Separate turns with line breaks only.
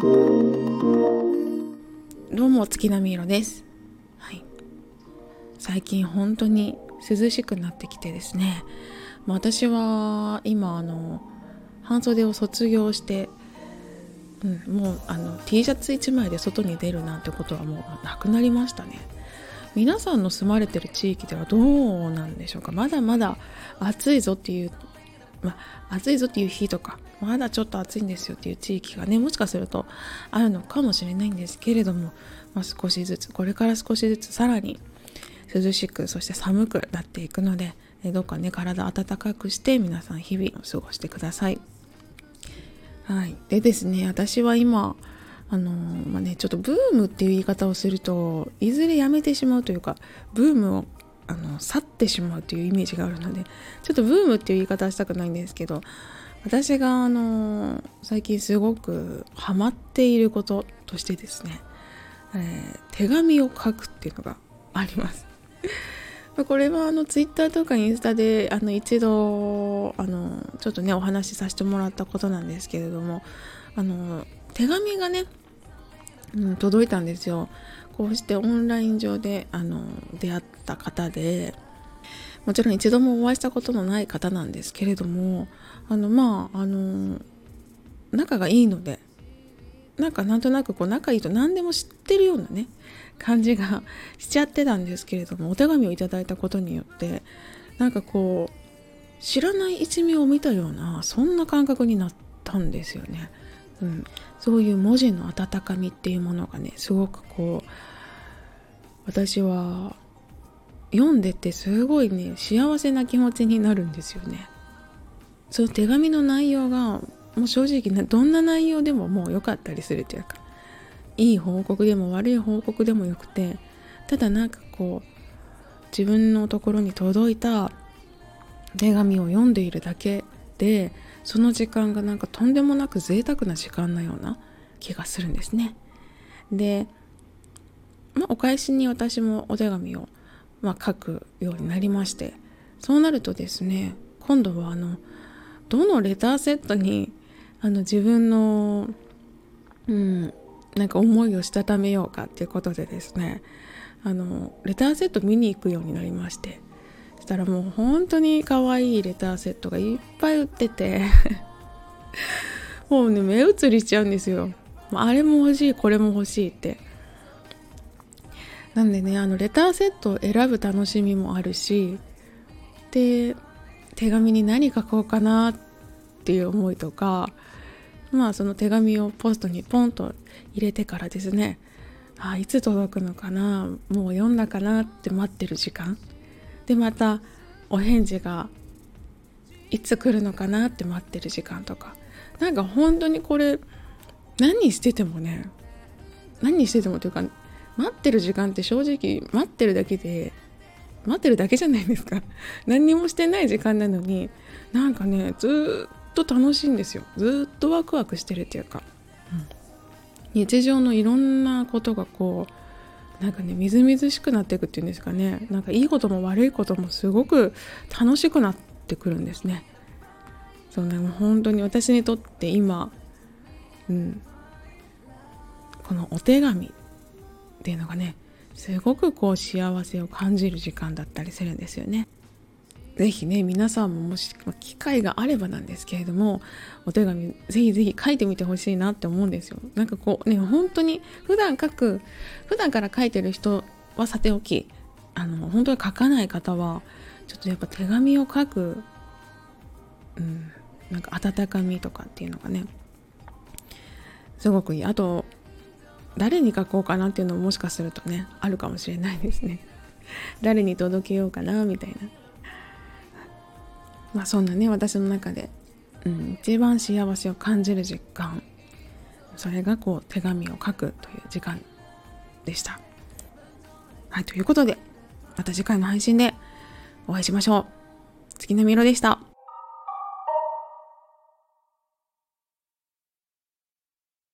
どうも月並み色です、はい、最近本当に涼しくなってきてですね。私は今あの半袖を卒業して、うん、もうあの T シャツ1枚で外に出るなんてことはもうなくなりましたね。皆さんの住まれてる地域ではどうなんでしょうか。まだまだ暑いぞっていうまあ、暑いぞっていう日とかまだちょっと暑いんですよっていう地域がねもしかするとあるのかもしれないんですけれども、まあ、少しずつこれから少しずつさらに涼しくそして寒くなっていくのでどうかね体温かくして皆さん日々を過ごしてください。はい、でですね私は今あのまあねちょっとブームっていう言い方をするといずれやめてしまうというかブームをあの去ってしまうというイメージがあるのでちょっとブームっていう言い方はしたくないんですけど私があの最近すごくハマっていることとしてですね、えー、手紙を書くっていうのがあります。これはあのツイッターとかインスタであの一度あのちょっとねお話しさせてもらったことなんですけれどもあの手紙がね、うん、届いたんですよ。こうしてオンライン上であの出会った方でもちろん一度もお会いしたことのない方なんですけれどもあのまああの仲がいいのでなんかなんとなくこう仲いいと何でも知ってるようなね感じが しちゃってたんですけれどもお手紙をいただいたことによってなんかこう知らない一面を見たようなそんな感覚になったんですよね。うん、そういう文字の温かみっていうものがねすごくこう私は読んでてすごいね幸せな気持ちになるんですよね。その手紙の内容がもう正直どんな内容でももう良かったりするというかいい報告でも悪い報告でもよくてただなんかこう自分のところに届いた手紙を読んでいるだけでその時間がなんかとんでもなく贅沢な時間のような気がするんですね。で、まあ、お返しに私もお手紙を、まあ、書くようになりましてそうなるとですね今度はあのどのレターセットにあの自分の、うん、なんか思いをしたためようかっていうことでですねあのレターセット見に行くようになりましてしたらもう本当に可愛いレターセットがいっぱい売ってて もうね目移りしちゃうんですよ。あれも欲しいこれも欲しいって。なんでねあのレターセットを選ぶ楽しみもあるしで手紙に何書こうかなっていう思いとかまあその手紙をポストにポンと入れてからですねあいつ届くのかなもう読んだかなって待ってる時間。でまたお返事がいつ来るのかなって待ってる時間とか。なんか本当にこれ何しててもね何しててもというか待ってる時間って正直待ってるだけで待ってるだけじゃないですか。何にもしてない時間なのになんかねずっと楽しいんですよ。ずっとワクワクしてるっていうか、うん、日常のいろんなことがこうなんかねみずみずしくなっていくっていうんですかね。なんかいいことも悪いこともすごく楽しくなってくるんですね。そうねもう本当に私にとって今うん。このお手紙っていうのがねすごくこう幸せを感じる時間だったりするんですよね。ぜひね皆さんももし機会があればなんですけれどもお手紙ぜひぜひ書いてみてほしいなって思うんですよなんかこうね本当に普段書く普段から書いてる人はさておきあの本当に書かない方はちょっとやっぱ手紙を書くうんなんか温かみとかっていうのがねすごくいいあと誰に書こうかなっていうのももしかするとねあるかもしれないですね 誰に届けようかなみたいなまあそんなね私の中で、うん、一番幸せを感じる実感それがこう手紙を書くという時間でした。はいということでまた次回の配信でお会いしましょう。月のみろでした。